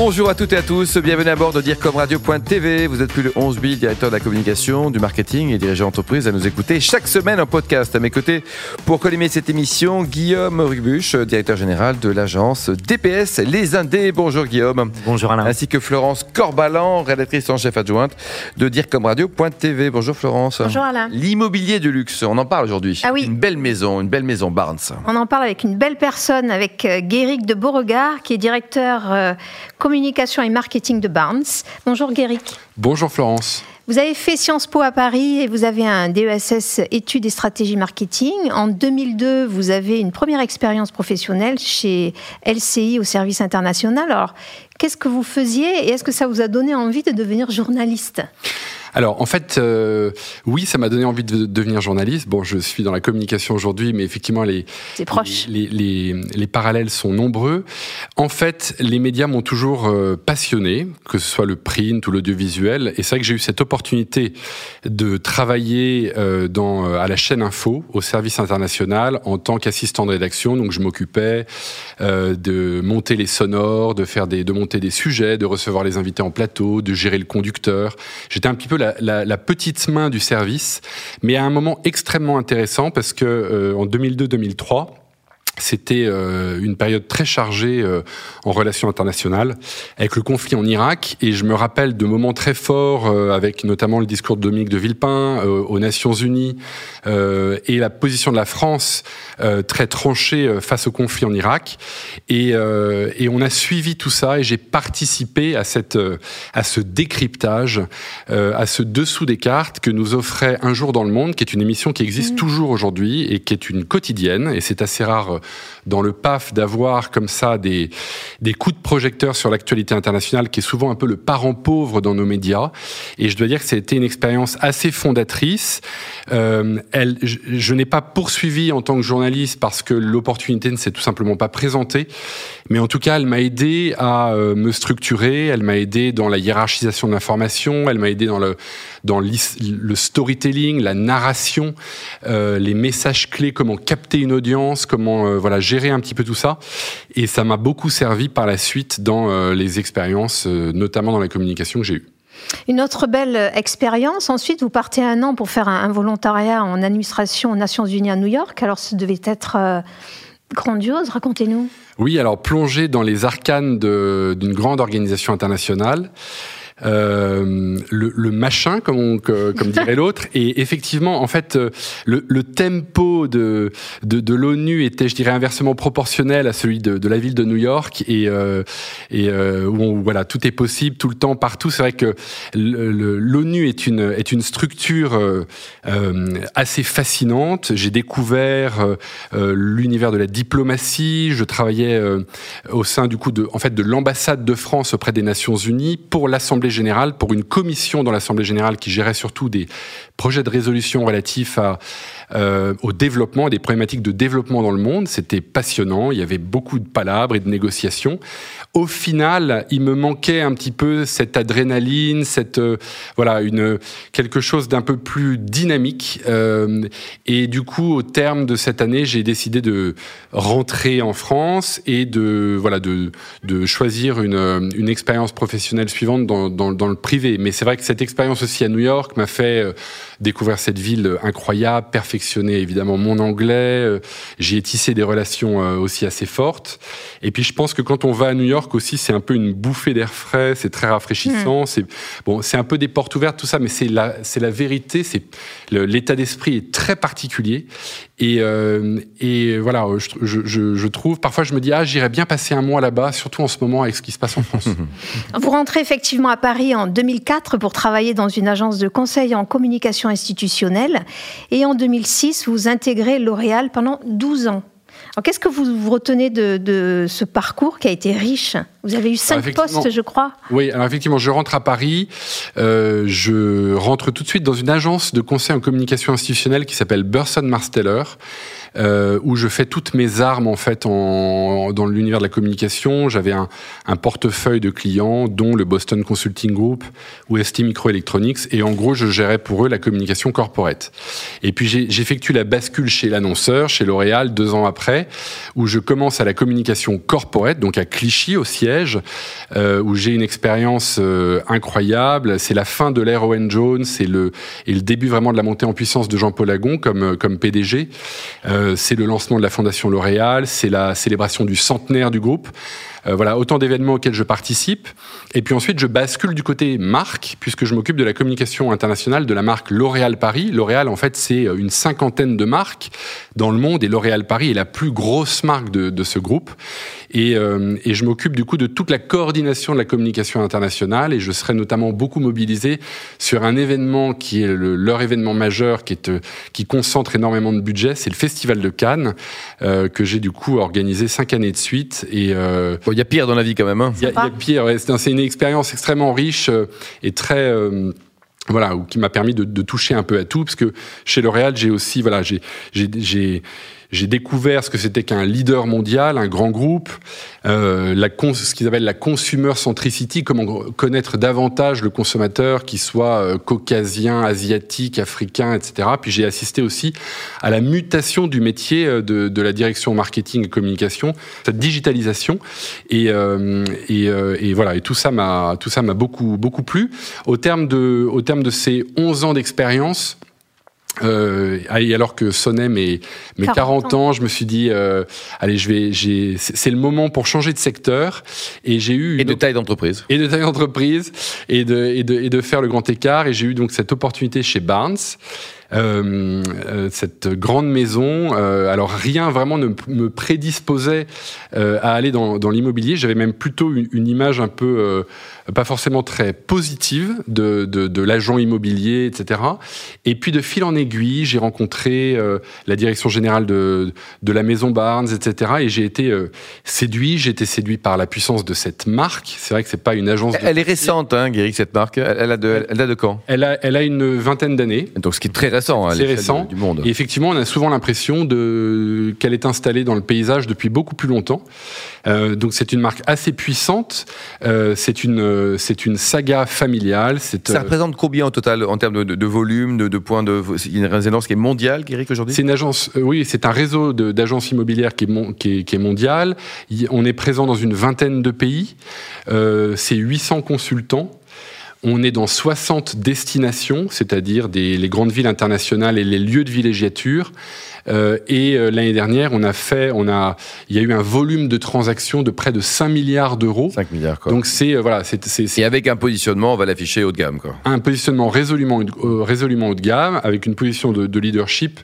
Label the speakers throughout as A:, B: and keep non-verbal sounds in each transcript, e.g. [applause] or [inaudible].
A: Bonjour à toutes et à tous, bienvenue à bord de DIRCOMRadio.tv. Vous êtes plus de 11 000 directeurs de la communication, du marketing et dirigeants d'entreprise à nous écouter chaque semaine en podcast. À mes côtés, pour collimer cette émission, Guillaume Rubuche, directeur général de l'agence DPS Les Indés. Bonjour Guillaume.
B: Bonjour Alain.
A: Ainsi que Florence Corbalan, rédactrice en chef adjointe de DIRCOMRadio.tv. Bonjour Florence.
C: Bonjour Alain.
A: L'immobilier de luxe, on en parle aujourd'hui.
C: Ah oui.
A: Une belle maison, une belle maison Barnes.
C: On en parle avec une belle personne, avec euh, Guéric de Beauregard, qui est directeur euh, communication et marketing de Barnes. Bonjour Guéric.
D: Bonjour Florence.
C: Vous avez fait Sciences Po à Paris et vous avez un DESS études et stratégie marketing. En 2002, vous avez une première expérience professionnelle chez LCI au service international. Alors, qu'est-ce que vous faisiez et est-ce que ça vous a donné envie de devenir journaliste?
D: Alors, en fait, euh, oui, ça m'a donné envie de devenir journaliste. Bon, je suis dans la communication aujourd'hui, mais effectivement, les,
C: proche.
D: Les, les, les, parallèles sont nombreux. En fait, les médias m'ont toujours euh, passionné, que ce soit le print ou l'audiovisuel. Et c'est vrai que j'ai eu cette opportunité de travailler euh, dans, euh, à la chaîne Info, au service international, en tant qu'assistant de rédaction. Donc, je m'occupais euh, de monter les sonores, de faire des, de monter des sujets, de recevoir les invités en plateau, de gérer le conducteur. J'étais un petit peu la, petite main du service, mais à un moment extrêmement intéressant parce que euh, en 2002-2003, c'était euh, une période très chargée euh, en relations internationales, avec le conflit en Irak, et je me rappelle de moments très forts, euh, avec notamment le discours de Dominique de Villepin euh, aux Nations Unies, euh, et la position de la France très tranchée face au conflit en Irak. Et, et, on a suivi tout ça, et j'ai participé à, cette, à ce décryptage, à ce dessous des cartes que nous offrait Un jour dans le monde, qui est une émission qui existe mmh. toujours aujourd'hui, et qui est une quotidienne, et c'est assez rare dans le PAF d'avoir comme ça des, des coups de projecteur sur l'actualité internationale qui est souvent un peu le parent pauvre dans nos médias. Et je dois dire que été une expérience assez fondatrice. Euh, je n'ai pas poursuivi en tant que journaliste parce que l'opportunité ne s'est tout simplement pas présentée. Mais en tout cas, elle m'a aidé à euh, me structurer, elle m'a aidé dans la hiérarchisation de l'information, elle m'a aidé dans le, dans le storytelling, la narration, euh, les messages clés, comment capter une audience, comment euh, voilà gérer un petit peu tout ça. Et ça m'a beaucoup servi par la suite dans euh, les expériences, notamment dans la communication que j'ai eue.
C: Une autre belle expérience. Ensuite, vous partez un an pour faire un, volontariat en administration aux Nations Unies à New York. Alors, ça devait être grandiose. Racontez-nous.
D: Oui, alors plonger dans les arcanes d'une grande organisation internationale. Euh, le, le, machin, comme, on, comme dirait [laughs] l'autre. Et effectivement, en fait, euh, le, le tempo de, de, de l'ONU était, je dirais, inversement proportionnel à celui de, de la ville de New York et, euh, et où on, voilà, tout est possible tout le temps, partout. C'est vrai que l'ONU est une, est une structure assez fascinante. J'ai découvert l'univers de la diplomatie. Je travaillais au sein du coup de, en fait, de l'ambassade de France auprès des Nations Unies pour l'Assemblée générale, pour une commission dans l'Assemblée générale qui gérait surtout des projets de résolution relatifs euh, au développement et des problématiques de développement dans le monde. C'était passionnant, il y avait beaucoup de palabres et de négociations. Au final, il me manquait un petit peu cette adrénaline, cette euh, voilà une quelque chose d'un peu plus dynamique. Euh, et du coup, au terme de cette année, j'ai décidé de rentrer en France et de voilà de, de choisir une, une expérience professionnelle suivante dans, dans, dans le privé. Mais c'est vrai que cette expérience aussi à New York m'a fait euh, découvrir cette ville incroyable, perfectionner évidemment mon anglais. Euh, j'y ai tissé des relations euh, aussi assez fortes. Et puis je pense que quand on va à New York aussi, c'est un peu une bouffée d'air frais, c'est très rafraîchissant. Mmh. C'est bon, c'est un peu des portes ouvertes tout ça, mais c'est la c'est la vérité. C'est l'état d'esprit est très particulier. Et, euh, et voilà, je, je, je, trouve, parfois je me dis, ah, j'irais bien passer un mois là-bas, surtout en ce moment avec ce qui se passe en France. [laughs]
C: Vous rentrez effectivement à Paris en 2004 pour travailler dans une agence de conseil en communication institutionnelle. Et en 2006, vous intégrez L'Oréal pendant 12 ans. Qu'est-ce que vous, retenez de, de, ce parcours qui a été riche? Vous avez eu cinq postes, je crois.
D: Oui, alors effectivement, je rentre à Paris. Euh, je rentre tout de suite dans une agence de conseil en communication institutionnelle qui s'appelle Burson Marsteller. Euh, où je fais toutes mes armes en fait en, dans l'univers de la communication. J'avais un, un, portefeuille de clients, dont le Boston Consulting Group ou ST Microelectronics, et en gros, je gérais pour eux la communication corporate. Et puis j'effectue la bascule chez l'annonceur, chez L'Oréal, deux ans après, où je commence à la communication corporate, donc à Clichy au siège, euh, où j'ai une expérience euh, incroyable. C'est la fin de l'ère Owen Jones, c'est le et le début vraiment de la montée en puissance de Jean-Paul Agon comme comme PDG. Euh, c'est le lancement de la fondation L'Oréal, c'est la célébration du centenaire du groupe. Euh, voilà, autant d'événements auxquels je participe. Et puis ensuite, je bascule du côté marque, puisque je m'occupe de la communication internationale de la marque L'Oréal Paris. L'Oréal, en fait, c'est euh, une cinquantaine de marques dans le monde, et L'Oréal Paris est la plus grosse marque de, de ce groupe. Et, euh, et je m'occupe du coup de toute la coordination de la communication internationale, et je serai notamment beaucoup mobilisé sur un événement qui est le, leur événement majeur, qui, est, qui concentre énormément de budget, c'est le Festival de Cannes, euh, que j'ai du coup organisé cinq années de suite. Et
A: euh, y a pire dans la vie quand même. Hein.
D: Il y, y, a pire. Ouais. C'est une expérience extrêmement riche euh, et très euh, voilà, qui m'a permis de, de, toucher un peu à tout, parce que chez L'Oréal, j'ai aussi, voilà, j'ai, j'ai, j'ai découvert ce que c'était qu'un leader mondial, un grand groupe, euh, la ce qu'ils appellent la consumer centricity, comment connaître davantage le consommateur, qui soit euh, caucasien, asiatique, africain, etc. Puis j'ai assisté aussi à la mutation du métier euh, de, de la direction marketing et communication, cette digitalisation, et, euh, et, euh, et, voilà, et tout ça m'a tout ça m'a beaucoup beaucoup plu. Au terme de au terme de ces 11 ans d'expérience, euh, alors que sonnaient mes, mes 40, 40 ans. ans, je me suis dit, euh, allez, je vais, j'ai, c'est le moment pour changer de secteur. Et j'ai eu
A: et de taille d'entreprise
D: et de taille d'entreprise et de, et de et de faire le grand écart. Et j'ai eu donc cette opportunité chez Barnes. Euh, euh, cette grande maison. Euh, alors rien vraiment ne me prédisposait euh, à aller dans, dans l'immobilier. J'avais même plutôt une, une, image un peu euh, pas forcément très positive de, de, de l'agent immobilier, etc. Et puis de fil en aiguille, j'ai rencontré euh, la direction générale de, de la maison Barnes, etc. Et j'ai été séduit. J'ai été séduit par la puissance de cette marque. C'est vrai que c'est pas une agence.
A: Elle est récente, hein, Guéric, cette marque. Elle, elle a de, elle, date de quand?
D: Elle a, elle a une vingtaine d'années.
A: Donc ce qui est très récent.
D: C'est récent.
A: Du monde.
D: Et effectivement, on a souvent l'impression de qu'elle est installée dans le paysage depuis beaucoup plus longtemps. Euh, donc c'est une marque assez puissante. Euh, c'est une c'est une saga familiale.
A: Ça euh... représente combien au total en termes de, de, de volume, de, de, points de une résonance qui est mondiale, Guéric aujourd'hui?
D: C'est une agence. Euh, oui, c'est un réseau d'agences immobilières qui est, mon, qui, est, qui est, mondial. On est présent dans une vingtaine de pays. Euh, c'est 800 consultants. On est dans 60 destinations, c'est-à-dire les grandes villes internationales et les lieux de villégiature. Euh, et euh, l'année dernière, on a fait, on a, il y a eu un volume de transactions de près de 5 milliards d'euros.
A: 5 milliards, quoi.
D: Donc c'est euh, voilà, c'est, c'est,
A: Et avec un positionnement, on va l'afficher haut de gamme, quoi.
D: Un positionnement résolument, euh, résolument haut de gamme, avec une position de, de leadership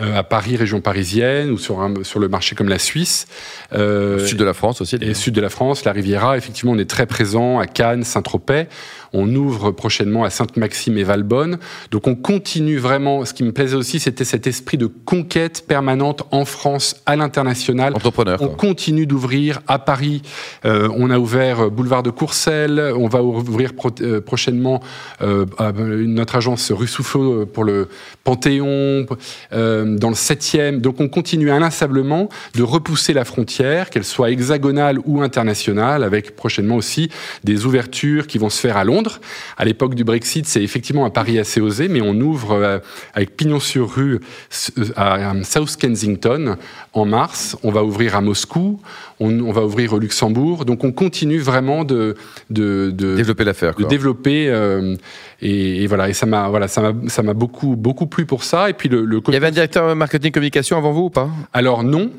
D: euh, à Paris, région parisienne, ou sur, un, sur le marché comme la Suisse.
A: Euh, sud de la France aussi.
D: Et sud de la France, la Riviera. Effectivement, on est très présent à Cannes, Saint-Tropez. On ouvre prochainement à Sainte-Maxime et Valbonne. Donc on continue vraiment. Ce qui me plaisait aussi, c'était cet esprit de conquête permanente en France, à l'international.
A: Entrepreneur.
D: On
A: quoi.
D: continue d'ouvrir à Paris. Euh, on a ouvert boulevard de Courcelles. On va ouvrir pro euh, prochainement euh, notre agence rue pour le Panthéon, euh, dans le 7e. Donc on continue inlassablement de repousser la frontière, qu'elle soit hexagonale ou internationale, avec prochainement aussi des ouvertures qui vont se faire à Londres. À l'époque du Brexit, c'est effectivement un pari assez osé, mais on ouvre euh, avec pignon sur rue à South Kensington en mars. On va ouvrir à Moscou. On, on, va ouvrir au Luxembourg. Donc on continue vraiment de, de, de
A: développer l'affaire,
D: de développer euh, et, et, voilà. Et ça m'a voilà ça m'a ça m'a beaucoup beaucoup plu pour ça. Et puis le, le
A: il y avait un directeur marketing communication avant vous ou pas?
D: Alors non.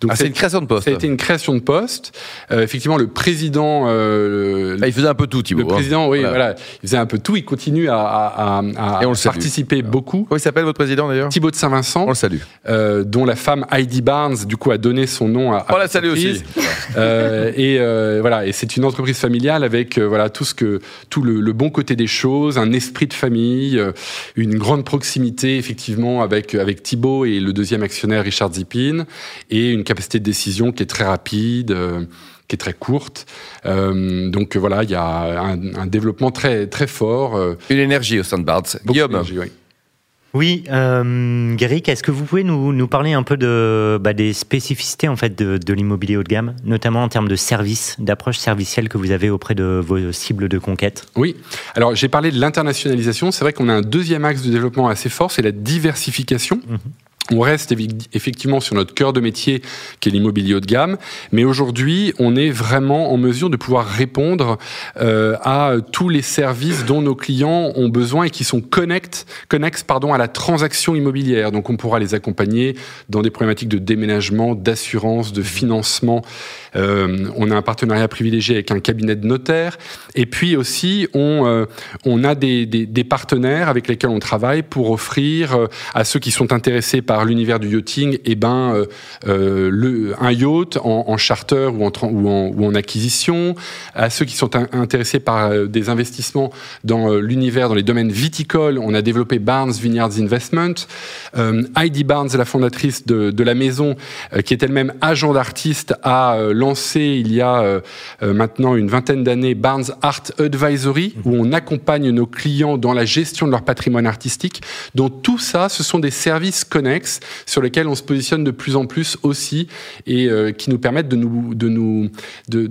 A: Donc ah, c'est une création de poste.
D: Ça a été une création de poste. Euh, effectivement, le président. Euh,
A: ah, il faisait un peu tout, Thibault.
D: Le président, hein. oui, voilà. voilà. il faisait un peu tout. Il continue à, à, à, à participer beaucoup.
A: Comment il s'appelle votre président d'ailleurs?
D: Thibault de Saint-Vincent.
A: On le salue.
D: Euh, dont la femme Heidi Barnes du coup a donné son nom à.
A: On la salue aussi.
D: Euh, et euh, voilà, et c'est une entreprise familiale avec euh, voilà tout ce que tout le, le, bon côté des choses, un esprit de famille, une grande proximité effectivement avec avec Thibault et le deuxième actionnaire Richard Zippin et une capacité de décision qui est très rapide. Qui est très courte. Euh, donc voilà, il y a un, un, développement très très fort.
A: Une énergie au sein de Barnes. Guillaume.
D: Oui.
B: Oui, euh, est-ce que vous pouvez nous, nous, parler un peu de, bah, des spécificités en fait de, de l'immobilier haut de gamme, notamment en termes de services, d'approche servicielle que vous avez auprès de vos cibles de conquête?
D: Oui, alors j'ai parlé de l'internationalisation. C'est vrai qu'on a un deuxième axe de développement assez fort, c'est la diversification. Mhm. On reste effectivement sur notre cœur de métier qui est l'immobilier haut de gamme, mais aujourd'hui on est vraiment en mesure de pouvoir répondre euh, à tous les services dont nos clients ont besoin et qui sont connexes, connexes à la transaction immobilière. Donc on pourra les accompagner dans des problématiques de déménagement, d'assurance, de financement. Euh, on a un partenariat privilégié avec un cabinet de notaires et puis aussi on, euh, a des, partenaires avec lesquels on travaille pour offrir à ceux qui sont intéressés par l'univers du yachting, et eh ben, euh, euh, le, un yacht en, charter ou en, ou, en, ou en, acquisition. À ceux qui sont intéressés par euh, des investissements dans l'univers, dans les domaines viticoles, on a développé Barnes Vineyards Investment. Heidi Barnes, la fondatrice de, de la maison, qui est elle-même agent d'artiste, a lancé il y a maintenant une vingtaine d'années Barnes Art Advisory, où on accompagne nos clients dans la gestion de leur patrimoine artistique. Donc tout ça, ce sont des services connexes sur lesquels on se positionne de plus en plus aussi et euh, qui nous permettent de nous de nous de,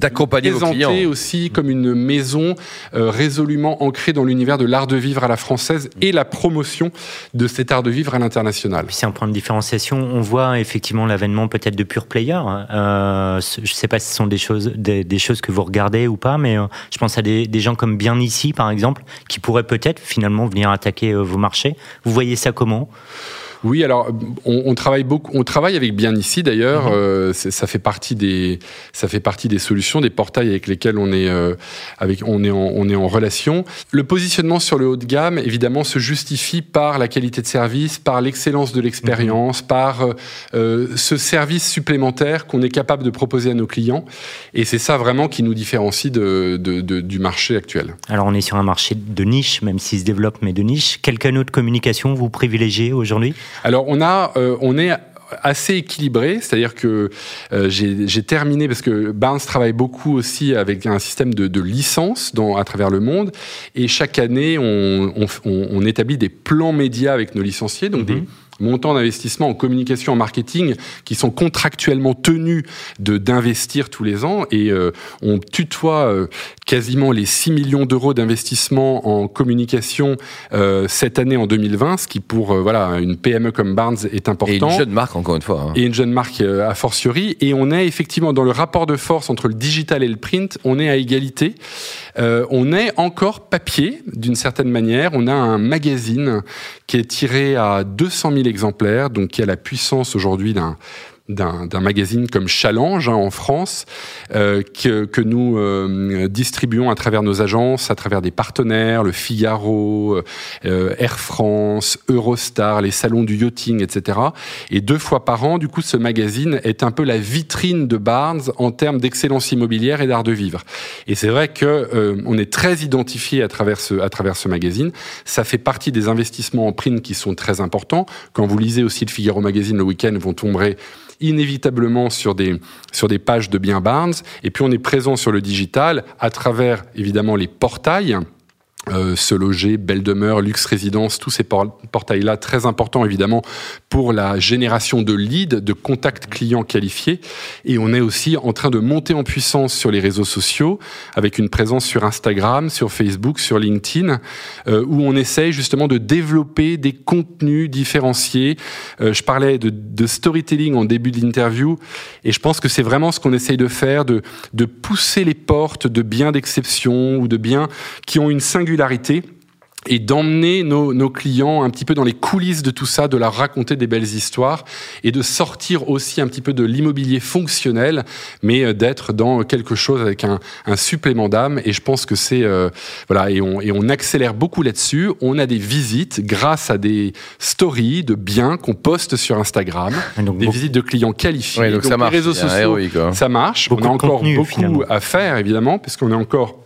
A: d'accompagner
D: présenter aussi comme une maison euh, résolument ancrée dans l'univers de l'art de vivre à la française et la promotion de cet art de vivre à l'international.
B: C'est un point de différenciation. On voit effectivement l'avènement peut-être de pure player. Hein. Euh, je ne sais pas si ce sont des choses des, choses que vous regardez ou pas, mais je pense à des, des, gens comme Bien ici par exemple qui pourraient peut-être finalement venir attaquer vos marchés. Vous voyez ça comment?
D: Oui, alors on, on, travaille beaucoup, on travaille avec Bien ici d'ailleurs. Mhm. Euh, ça fait partie des, ça fait partie des solutions, des portails avec lesquels on est, euh, avec, on est, en, on est en relation. Le positionnement sur le haut de gamme, évidemment, se justifie par la qualité de service, par l'excellence de l'expérience, mhm. par euh, ce service supplémentaire qu'on est capable de proposer à nos clients. Et c'est ça vraiment qui nous différencie de, de, de, du marché actuel.
B: Alors on est sur un marché de niche, même s'il se développe, mais de niche. Quel canal de communication vous privilégiez aujourd'hui?
D: Alors on a, euh, on est assez équilibré, c'est-à-dire que euh, j'ai terminé parce que Barnes travaille beaucoup aussi avec un système de, de dans, à travers le monde et chaque année on, on, on, établit des plans médias avec nos licenciés, donc des mhm montants d'investissement en communication, en marketing, qui sont contractuellement tenus de d'investir tous les ans, et euh, on tutoie euh, quasiment les 6 millions d'euros d'investissement en communication euh, cette année en 2020, ce qui pour voilà une PME comme Barnes est important. Et
A: une jeune marque encore une fois. Hein.
D: Et une jeune marque a fortiori, et on est effectivement dans le rapport de force entre le digital et le print, on est à égalité. on est encore papier d'une certaine manière. On a un magazine qui est tiré à 200 000 exemplaires, donc qui a la puissance aujourd'hui d'un d'un magazine comme Challenge hein, en France, euh, que, que, nous euh, distribuons à travers nos agences, à travers des partenaires, le Figaro, euh, Air France, Eurostar, les salons du yachting, etc. Et deux fois par an, du coup, ce magazine est un peu la vitrine de Barnes en termes d'excellence immobilière et d'art de vivre. Et c'est vrai que euh, on est très identifié à travers ce à travers ce magazine. Ça fait partie des investissements en print qui sont très importants. Quand vous lisez aussi le Figaro magazine le week-end, vous tomberez inévitablement sur des, sur des pages de bien Barnes. Et puis on est présent sur le digital à travers évidemment les portails euh, se loger, belle demeure, luxe résidence, tous ces portails-là très importants évidemment pour la génération de leads, de contacts clients qualifiés. Et on est aussi en train de monter en puissance sur les réseaux sociaux avec une présence sur Instagram, sur Facebook, sur LinkedIn, euh, où on essaye justement de développer des contenus différenciés. Euh, je parlais de, storytelling en début de l'interview et je pense que c'est vraiment ce qu'on essaye de faire, de, de pousser les portes de biens d'exception ou de biens qui ont une singularité et d'emmener nos, nos, clients un petit peu dans les coulisses de tout ça, de leur raconter des belles histoires et de sortir aussi un petit peu de l'immobilier fonctionnel, mais euh, d'être dans quelque chose avec un, un supplément d'âme. Et je pense que c'est euh, voilà, et on, et on accélère beaucoup là-dessus. On a des visites grâce à des stories de biens qu'on poste sur Instagram, des visites de clients qualifiés.
A: donc, ça marche.
D: Les réseaux sociaux, ça marche. on a encore beaucoup à faire évidemment, puisqu'on est encore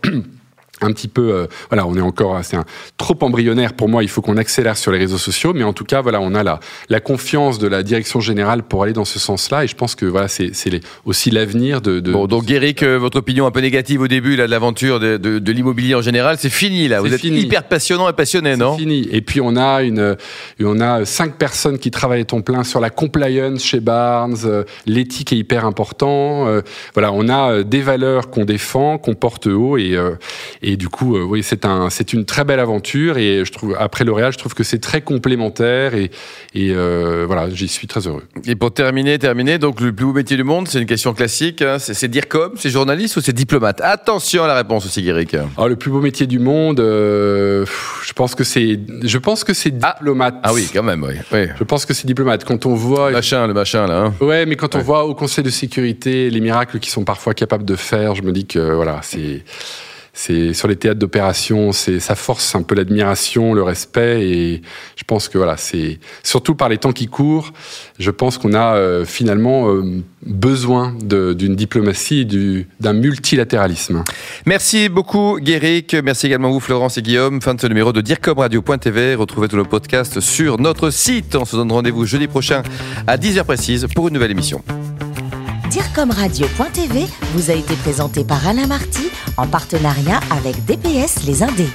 D: un petit peu, euh, voilà, on est encore, c'est un trop embryonnaire pour moi. Il faut qu'on accélère sur les réseaux sociaux, mais en tout cas, voilà, on a la, la confiance de la direction générale pour aller dans ce sens-là, et je pense que voilà, c'est aussi l'avenir de, de,
A: Bon, donc Eric, euh, votre opinion un peu négative au début là de l'aventure de, de, de l'immobilier en général, c'est fini là. Vous êtes
D: fini.
A: hyper passionnant et passionné, non?
D: Fini. Et puis on a une, on a cinq personnes qui travaillent à ton plein sur la compliance chez Barnes. Euh, L'éthique est hyper important. Euh, voilà, on a des valeurs qu'on défend, qu'on porte haut, et, euh, et du coup, euh, oui, c'est un, c'est une très belle aventure. Et je trouve, après L'Oréal, je trouve que c'est très complémentaire, et, et euh, voilà, j'y suis très heureux.
A: Et pour terminer, terminer, donc le plus beau métier du monde, c'est une question classique. hein, c'est dire comme, c'est journaliste ou c'est diplomate? Attention à la réponse aussi, Eric.
D: Alors, le plus beau métier du monde, euh, je pense que c'est, je pense que c'est diplomate.
A: Ah oui, quand même, oui. oui.
D: Je pense que c'est diplomate. Quand on voit
A: Le machin, le machin là. hein.
D: Ouais, mais quand on voit au Conseil de sécurité les miracles qu'ils sont parfois capables de faire, je me dis que voilà, c'est c'est sur les théâtres d'opération, c'est ça force un peu l'admiration, le respect, et je pense que voilà, c'est surtout par les temps qui courent, je pense qu'on a euh, finalement euh, besoin d'une diplomatie, d'un multilatéralisme.
A: Merci beaucoup, Guéric. Merci également vous, Florence et Guillaume. Fin de ce numéro de DIRCOMRadio.tv. Retrouvez tous nos podcasts sur notre site. On se donne rendez-vous jeudi prochain à 10h précise pour une nouvelle émission.
E: Direcomradio.tv vous a été présenté par Alain Marty en partenariat avec DPS Les Indés.